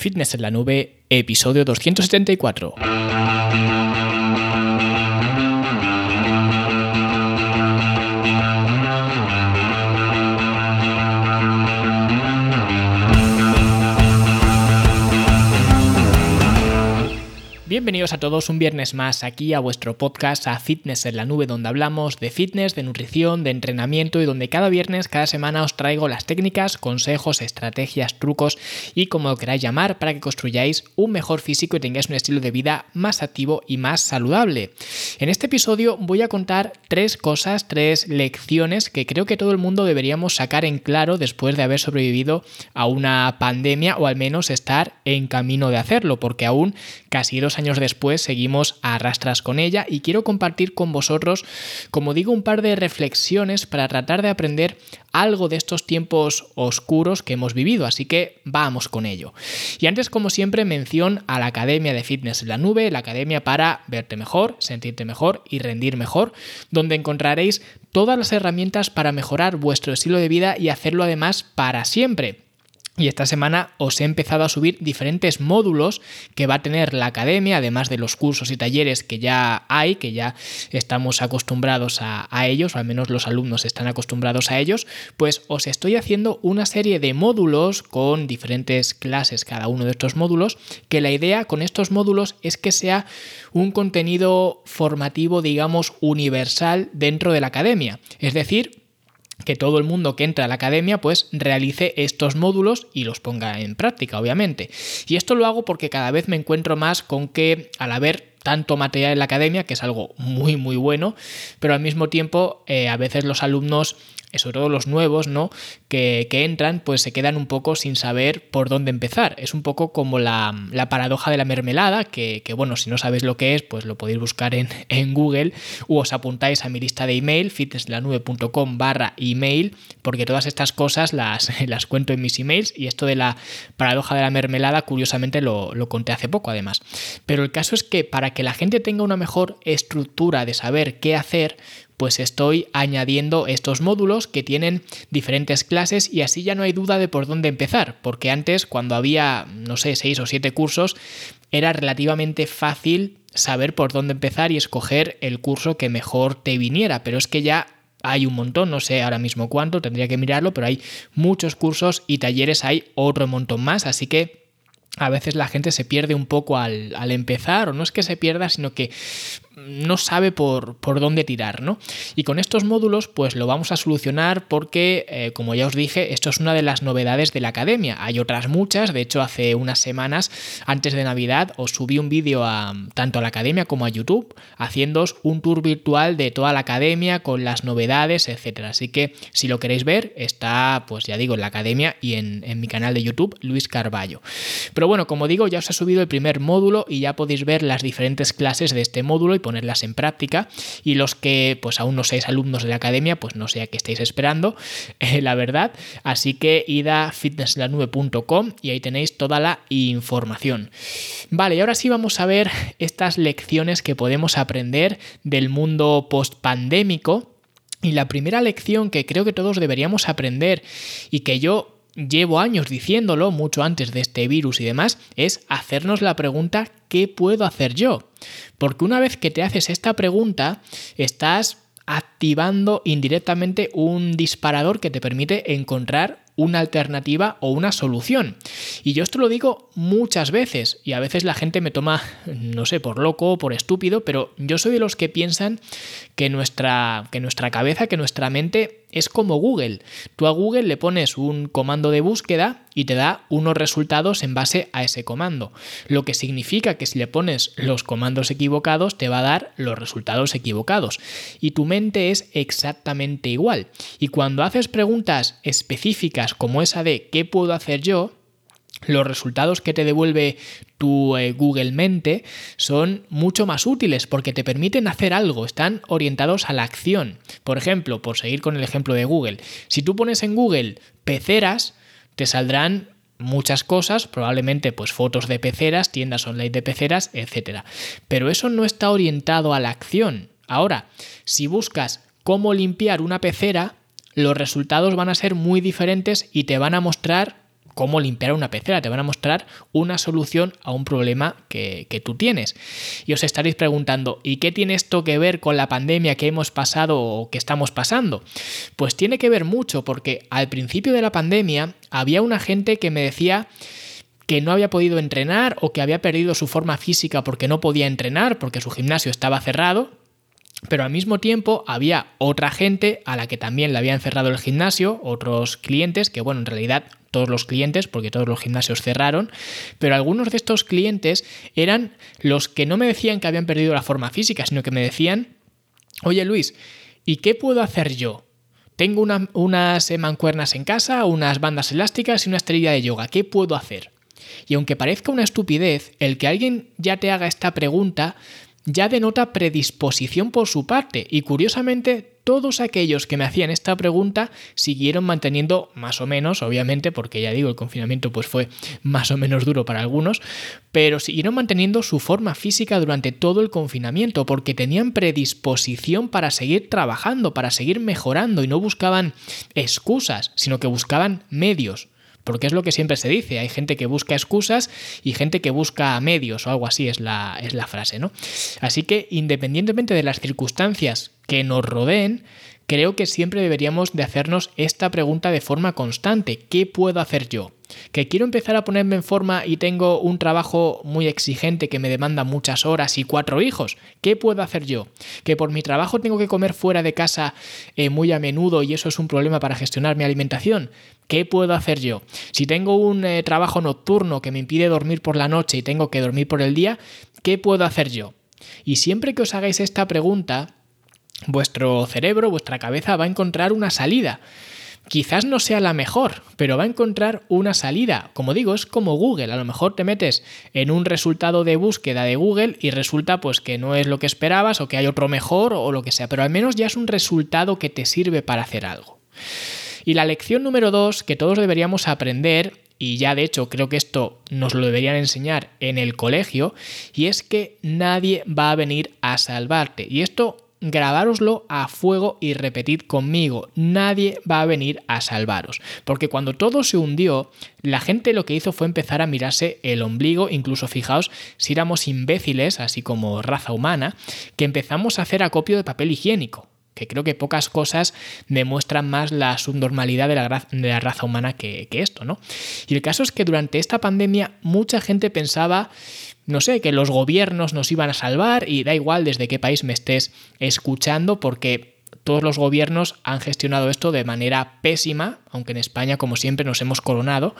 Fitness en la Nube, episodio 274. Bienvenidos a todos un viernes más aquí a vuestro podcast a Fitness en la Nube donde hablamos de fitness, de nutrición, de entrenamiento y donde cada viernes, cada semana os traigo las técnicas, consejos, estrategias, trucos y como lo queráis llamar para que construyáis un mejor físico y tengáis un estilo de vida más activo y más saludable. En este episodio voy a contar tres cosas, tres lecciones que creo que todo el mundo deberíamos sacar en claro después de haber sobrevivido a una pandemia o al menos estar en camino de hacerlo porque aún casi dos años después seguimos a rastras con ella y quiero compartir con vosotros, como digo, un par de reflexiones para tratar de aprender algo de estos tiempos oscuros que hemos vivido, así que vamos con ello. Y antes, como siempre, mención a la Academia de Fitness en la Nube, la academia para verte mejor, sentirte mejor y rendir mejor, donde encontraréis todas las herramientas para mejorar vuestro estilo de vida y hacerlo además para siempre. Y esta semana os he empezado a subir diferentes módulos que va a tener la academia, además de los cursos y talleres que ya hay, que ya estamos acostumbrados a, ellos, o al menos los alumnos están acostumbrados a ellos, pues os estoy haciendo una serie de módulos con diferentes clases cada uno de estos módulos, que la idea con estos módulos es que sea un contenido formativo, digamos, universal dentro de la academia. Es decir, que todo el mundo que entra a la academia pues realice estos módulos y los ponga en práctica, obviamente. Y esto lo hago porque cada vez me encuentro más con que al haber tanto material en la academia, que es algo muy muy bueno, pero al mismo tiempo eh, a veces los alumnos sobre todo los nuevos, ¿no? Que, entran, pues se quedan un poco sin saber por dónde empezar. Es un poco como la, paradoja de la mermelada, que, bueno, si no sabéis lo que es, pues lo podéis buscar en, en Google o os apuntáis a mi lista de email, fitnesslanube.com barra email, porque todas estas cosas las, las cuento en mis emails y esto de la paradoja de la mermelada, curiosamente lo, lo conté hace poco además. Pero el caso es que para que la gente tenga una mejor estructura de saber qué hacer, pues estoy añadiendo estos módulos que tienen diferentes clases y así ya no hay duda de por dónde empezar, porque antes cuando había, no sé, seis o siete cursos, era relativamente fácil saber por dónde empezar y escoger el curso que mejor te viniera, pero es que ya hay un montón, no sé ahora mismo cuánto, tendría que mirarlo, pero hay muchos cursos y talleres hay otro montón más, así que a veces la gente se pierde un poco al, al, empezar, o no es que se pierda, sino que no sabe por, por, dónde tirar, ¿no? Y con estos módulos, pues lo vamos a solucionar porque, eh, como ya os dije, esto es una de las novedades de la academia. Hay otras muchas, de hecho, hace unas semanas, antes de Navidad, os subí un vídeo a, tanto a la academia como a YouTube, haciéndoos un tour virtual de toda la academia con las novedades, etcétera. Así que, si lo queréis ver, está, pues ya digo, en la academia y en, en mi canal de YouTube, Luis Carballo. Pero bueno, como digo, ya os he subido el primer módulo y ya podéis ver las diferentes clases de este módulo y ponerlas en práctica. Y los que pues aún no seáis alumnos de la academia pues no sé a qué estáis esperando eh, la verdad. Así que id a fitnesslanube.com y ahí tenéis toda la información. Vale y ahora sí vamos a ver estas lecciones que podemos aprender del mundo post pandémico y la primera lección que creo que todos deberíamos aprender y que yo llevo años diciéndolo, mucho antes de este virus y demás, es hacernos la pregunta ¿qué puedo hacer yo? Porque una vez que te haces esta pregunta, estás activando indirectamente un disparador que te permite encontrar una alternativa o una solución. Y yo esto lo digo muchas veces y a veces la gente me toma, no sé, por loco o por estúpido, pero yo soy de los que piensan que nuestra, que nuestra cabeza, que nuestra mente es como Google. Tú a Google le pones un comando de búsqueda y te da unos resultados en base a ese comando. Lo que significa que si le pones los comandos equivocados te va a dar los resultados equivocados. Y tu mente es exactamente igual. Y cuando haces preguntas específicas como esa de ¿qué puedo hacer yo? los resultados que te devuelve tu eh, Google Mente son mucho más útiles porque te permiten hacer algo, están orientados a la acción. Por ejemplo, por seguir con el ejemplo de Google, si tú pones en Google peceras, te saldrán muchas cosas, probablemente pues fotos de peceras, tiendas online de peceras, etc. Pero eso no está orientado a la acción. Ahora, si buscas cómo limpiar una pecera, los resultados van a ser muy diferentes y te van a mostrar cómo limpiar una pecera, te van a mostrar una solución a un problema que, que, tú tienes. Y os estaréis preguntando, ¿y qué tiene esto que ver con la pandemia que hemos pasado o que estamos pasando? Pues tiene que ver mucho porque al principio de la pandemia había una gente que me decía que no había podido entrenar o que había perdido su forma física porque no podía entrenar porque su gimnasio estaba cerrado pero al mismo tiempo había otra gente a la que también le habían cerrado el gimnasio, otros clientes, que bueno, en realidad todos los clientes, porque todos los gimnasios cerraron, pero algunos de estos clientes eran los que no me decían que habían perdido la forma física, sino que me decían, oye Luis, ¿y qué puedo hacer yo? Tengo unas mancuernas en casa, unas bandas elásticas y una esterilla de yoga, ¿qué puedo hacer? Y aunque parezca una estupidez, el que alguien ya te haga esta pregunta ya denota predisposición por su parte y curiosamente todos aquellos que me hacían esta pregunta siguieron manteniendo más o menos, obviamente, porque ya digo, el confinamiento pues fue más o menos duro para algunos, pero siguieron manteniendo su forma física durante todo el confinamiento porque tenían predisposición para seguir trabajando, para seguir mejorando y no buscaban excusas, sino que buscaban medios. Porque es lo que siempre se dice, hay gente que busca excusas y gente que busca medios o algo así es la, es la frase, ¿no? Así que independientemente de las circunstancias que nos rodeen, creo que siempre deberíamos de hacernos esta pregunta de forma constante. ¿Qué puedo hacer yo? que quiero empezar a ponerme en forma y tengo un trabajo muy exigente que me demanda muchas horas y cuatro hijos, ¿qué puedo hacer yo? Que por mi trabajo tengo que comer fuera de casa eh, muy a menudo y eso es un problema para gestionar mi alimentación, ¿qué puedo hacer yo? Si tengo un eh, trabajo nocturno que me impide dormir por la noche y tengo que dormir por el día, ¿qué puedo hacer yo? Y siempre que os hagáis esta pregunta, vuestro cerebro, vuestra cabeza va a encontrar una salida. Quizás no sea la mejor, pero va a encontrar una salida. Como digo, es como Google. A lo mejor te metes en un resultado de búsqueda de Google y resulta pues que no es lo que esperabas o que hay otro mejor o lo que sea, pero al menos ya es un resultado que te sirve para hacer algo. Y la lección número dos que todos deberíamos aprender y ya de hecho creo que esto nos lo deberían enseñar en el colegio, y es que nadie va a venir a salvarte. Y esto grabároslo a fuego y repetid conmigo, nadie va a venir a salvaros. Porque cuando todo se hundió, la gente lo que hizo fue empezar a mirarse el ombligo, incluso fijaos, si éramos imbéciles, así como raza humana, que empezamos a hacer acopio de papel higiénico que creo que pocas cosas demuestran más la subnormalidad de la, raza humana que, que, esto, ¿no? Y el caso es que durante esta pandemia mucha gente pensaba no sé, que los gobiernos nos iban a salvar y da igual desde qué país me estés escuchando porque todos los gobiernos han gestionado esto de manera pésima, aunque en España como siempre nos hemos coronado.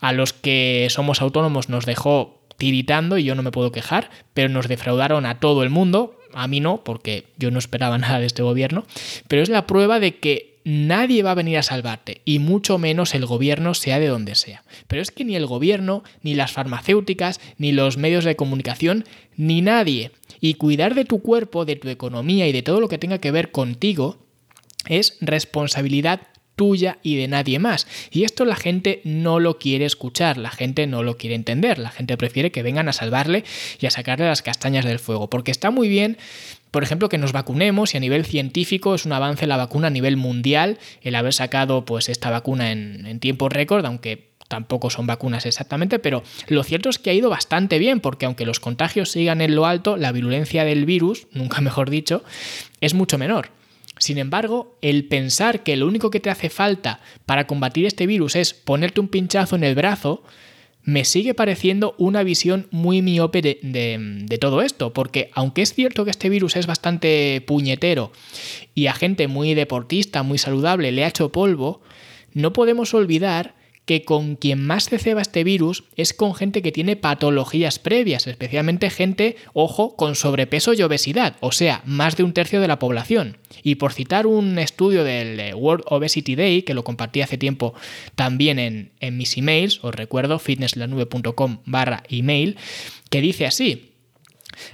A los que somos autónomos nos dejó tiritando y yo no me puedo quejar, pero nos defraudaron a todo el mundo, a mí no, porque yo no esperaba nada de este gobierno, pero es la prueba de que nadie va a venir a salvarte, y mucho menos el gobierno, sea de donde sea. Pero es que ni el gobierno, ni las farmacéuticas, ni los medios de comunicación, ni nadie. Y cuidar de tu cuerpo, de tu economía y de todo lo que tenga que ver contigo es responsabilidad tuya y de nadie más. Y esto la gente no lo quiere escuchar, la gente no lo quiere entender, la gente prefiere que vengan a salvarle y a sacarle las castañas del fuego, porque está muy bien por ejemplo, que nos vacunemos y a nivel científico es un avance la vacuna a nivel mundial el haber sacado pues esta vacuna en, en tiempo récord, aunque tampoco son vacunas exactamente, pero lo cierto es que ha ido bastante bien, porque aunque los contagios sigan en lo alto, la virulencia del virus, nunca mejor dicho, es mucho menor. Sin embargo, el pensar que lo único que te hace falta para combatir este virus es ponerte un pinchazo en el brazo, me sigue pareciendo una visión muy miope de, todo esto, porque aunque es cierto que este virus es bastante puñetero y a gente muy deportista, muy saludable le ha hecho polvo, no podemos olvidar que con quien más se ceba este virus es con gente que tiene patologías previas, especialmente gente, ojo, con sobrepeso y obesidad, o sea, más de un tercio de la población. Y por citar un estudio del eh, World Obesity Day, que lo compartí hace tiempo también en, en mis emails, os recuerdo, fitnesslanube.com barra email, que dice así,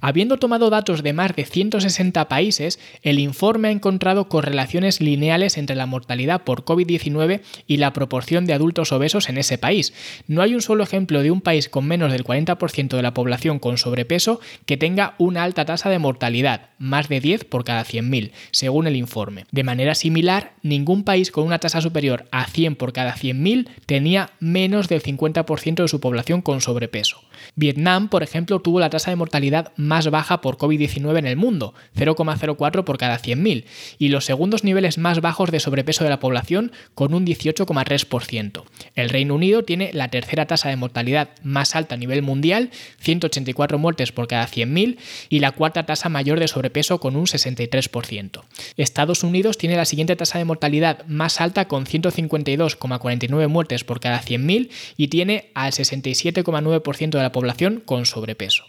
Habiendo tomado datos de más de 160 países, el informe ha encontrado correlaciones lineales entre la mortalidad por COVID-19 y la proporción de adultos obesos en ese país. No hay un solo ejemplo de un país con menos del 40% de la población con sobrepeso que tenga una alta tasa de mortalidad, más de 10 por cada 100.000, según el informe. De manera similar, ningún país con una tasa superior a 100 por cada 100.000 tenía menos del 50% de su población con sobrepeso. Vietnam, por ejemplo, tuvo la tasa de mortalidad más baja por COVID-19 en el mundo, 0,04 por cada 100.000, y los segundos niveles más bajos de sobrepeso de la población con un 18,3%. El Reino Unido tiene la tercera tasa de mortalidad más alta a nivel mundial, 184 muertes por cada 100.000, y la cuarta tasa mayor de sobrepeso con un 63%. Estados Unidos tiene la siguiente tasa de mortalidad más alta con 152,49 muertes por cada 100.000 y tiene al 67,9% de la población con sobrepeso.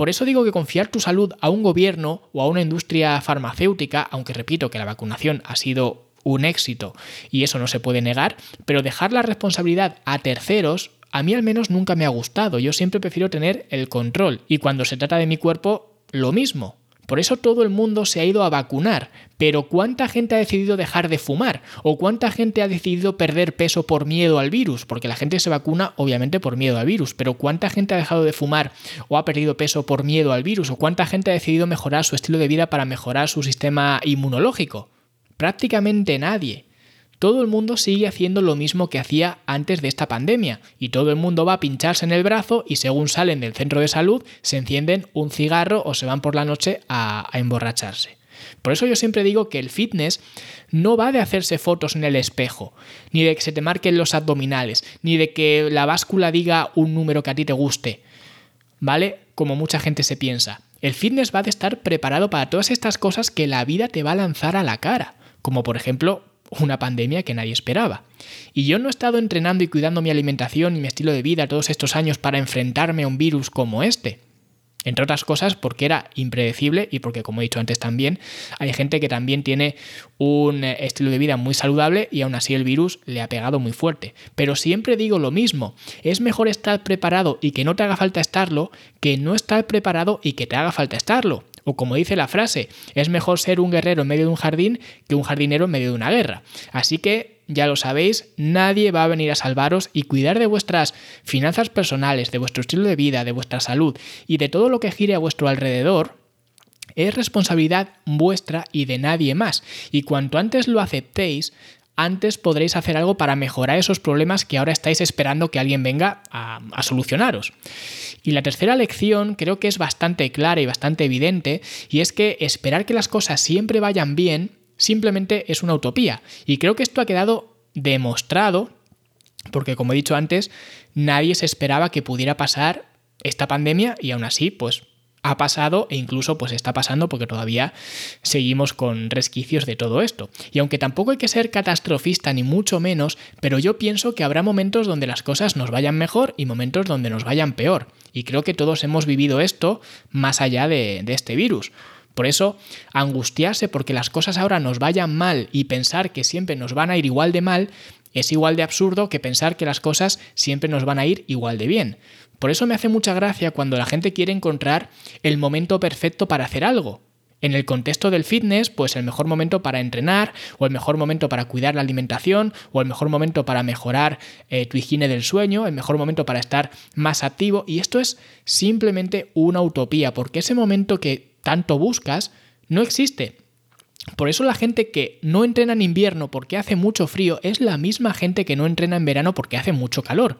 Por eso digo que confiar tu salud a un gobierno o a una industria farmacéutica, aunque repito que la vacunación ha sido un éxito y eso no se puede negar, pero dejar la responsabilidad a terceros a mí al menos nunca me ha gustado. Yo siempre prefiero tener el control y cuando se trata de mi cuerpo, lo mismo. Por eso todo el mundo se ha ido a vacunar. Pero ¿cuánta gente ha decidido dejar de fumar? ¿O cuánta gente ha decidido perder peso por miedo al virus? Porque la gente se vacuna obviamente por miedo al virus. Pero ¿cuánta gente ha dejado de fumar o ha perdido peso por miedo al virus? ¿O cuánta gente ha decidido mejorar su estilo de vida para mejorar su sistema inmunológico? Prácticamente nadie todo el mundo sigue haciendo lo mismo que hacía antes de esta pandemia y todo el mundo va a pincharse en el brazo y según salen del centro de salud se encienden un cigarro o se van por la noche a, emborracharse. Por eso yo siempre digo que el fitness no va de hacerse fotos en el espejo, ni de que se te marquen los abdominales, ni de que la báscula diga un número que a ti te guste, ¿vale? Como mucha gente se piensa. El fitness va de estar preparado para todas estas cosas que la vida te va a lanzar a la cara, como por ejemplo una pandemia que nadie esperaba. Y yo no he estado entrenando y cuidando mi alimentación y mi estilo de vida todos estos años para enfrentarme a un virus como este. Entre otras cosas porque era impredecible y porque, como he dicho antes también, hay gente que también tiene un estilo de vida muy saludable y aún así el virus le ha pegado muy fuerte. Pero siempre digo lo mismo, es mejor estar preparado y que no te haga falta estarlo que no estar preparado y que te haga falta estarlo. O como dice la frase, es mejor ser un guerrero en medio de un jardín que un jardinero en medio de una guerra. Así que, ya lo sabéis, nadie va a venir a salvaros y cuidar de vuestras finanzas personales, de vuestro estilo de vida, de vuestra salud y de todo lo que gire a vuestro alrededor, es responsabilidad vuestra y de nadie más. Y cuanto antes lo aceptéis, antes podréis hacer algo para mejorar esos problemas que ahora estáis esperando que alguien venga a, solucionaros. Y la tercera lección creo que es bastante clara y bastante evidente, y es que esperar que las cosas siempre vayan bien simplemente es una utopía. Y creo que esto ha quedado demostrado, porque como he dicho antes, nadie se esperaba que pudiera pasar esta pandemia y aún así, pues ha pasado e incluso pues está pasando porque todavía seguimos con resquicios de todo esto. Y aunque tampoco hay que ser catastrofista ni mucho menos, pero yo pienso que habrá momentos donde las cosas nos vayan mejor y momentos donde nos vayan peor. Y creo que todos hemos vivido esto más allá de, de este virus. Por eso, angustiarse porque las cosas ahora nos vayan mal y pensar que siempre nos van a ir igual de mal es igual de absurdo que pensar que las cosas siempre nos van a ir igual de bien. Por eso me hace mucha gracia cuando la gente quiere encontrar el momento perfecto para hacer algo. En el contexto del fitness, pues el mejor momento para entrenar, o el mejor momento para cuidar la alimentación, o el mejor momento para mejorar eh, tu higiene del sueño, el mejor momento para estar más activo. Y esto es simplemente una utopía, porque ese momento que tanto buscas no existe. Por eso la gente que no entrena en invierno porque hace mucho frío es la misma gente que no entrena en verano porque hace mucho calor.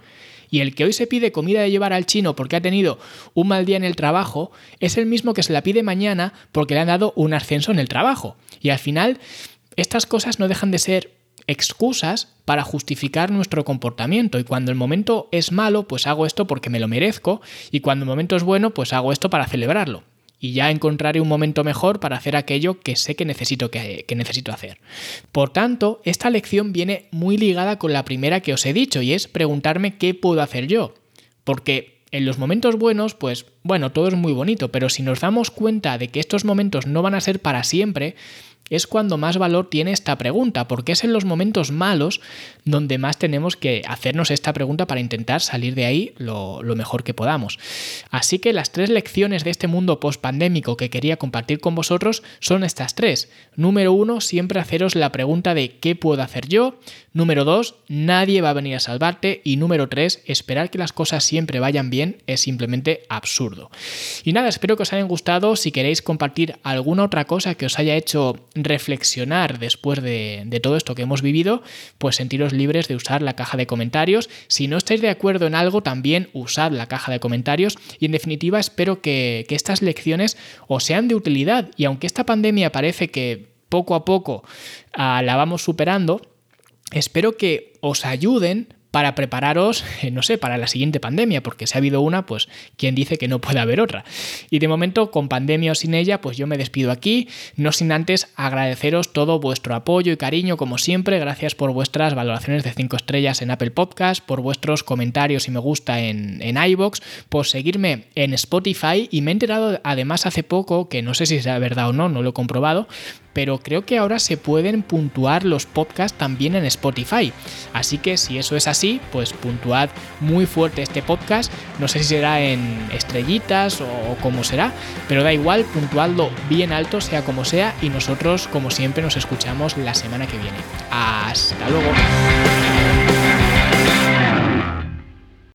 Y el que hoy se pide comida de llevar al chino porque ha tenido un mal día en el trabajo es el mismo que se la pide mañana porque le han dado un ascenso en el trabajo. Y al final, estas cosas no dejan de ser excusas para justificar nuestro comportamiento y cuando el momento es malo pues hago esto porque me lo merezco y cuando el momento es bueno pues hago esto para celebrarlo y ya encontraré un momento mejor para hacer aquello que sé que necesito, que, necesito hacer. Por tanto, esta lección viene muy ligada con la primera que os he dicho y es preguntarme qué puedo hacer yo. Porque en los momentos buenos, pues bueno, todo es muy bonito, pero si nos damos cuenta de que estos momentos no van a ser para siempre, es cuando más valor tiene esta pregunta, porque es en los momentos malos donde más tenemos que hacernos esta pregunta para intentar salir de ahí lo, mejor que podamos. Así que las tres lecciones de este mundo post-pandémico que quería compartir con vosotros son estas tres. Número uno, siempre haceros la pregunta de ¿qué puedo hacer yo? Número dos, nadie va a venir a salvarte. Y número tres, esperar que las cosas siempre vayan bien es simplemente absurdo. Y nada, espero que os hayan gustado. Si queréis compartir alguna otra cosa que os haya hecho reflexionar después de, todo esto que hemos vivido, pues sentiros libres de usar la caja de comentarios. Si no estáis de acuerdo en algo, también usad la caja de comentarios. Y en definitiva, espero que, que estas lecciones os sean de utilidad. Y aunque esta pandemia parece que poco a poco ah, la vamos superando, espero que os ayuden para prepararos, eh, no sé, para la siguiente pandemia, porque si ha habido una, pues quién dice que no puede haber otra. Y de momento, con pandemia o sin ella, pues yo me despido aquí, no sin antes agradeceros todo vuestro apoyo y cariño, como siempre, gracias por vuestras valoraciones de 5 estrellas en Apple Podcast, por vuestros comentarios y me gusta en, en iBox, por seguirme en Spotify y me he enterado además hace poco, que no sé si es verdad o no, no lo he comprobado, pero creo que ahora se pueden puntuar los podcasts también en Spotify. Así que si eso es así, pues puntuad muy fuerte este podcast. No sé si será en estrellitas o cómo será, pero da igual, puntuadlo bien alto, sea como sea, y nosotros, como siempre, nos escuchamos la semana que viene. Hasta luego.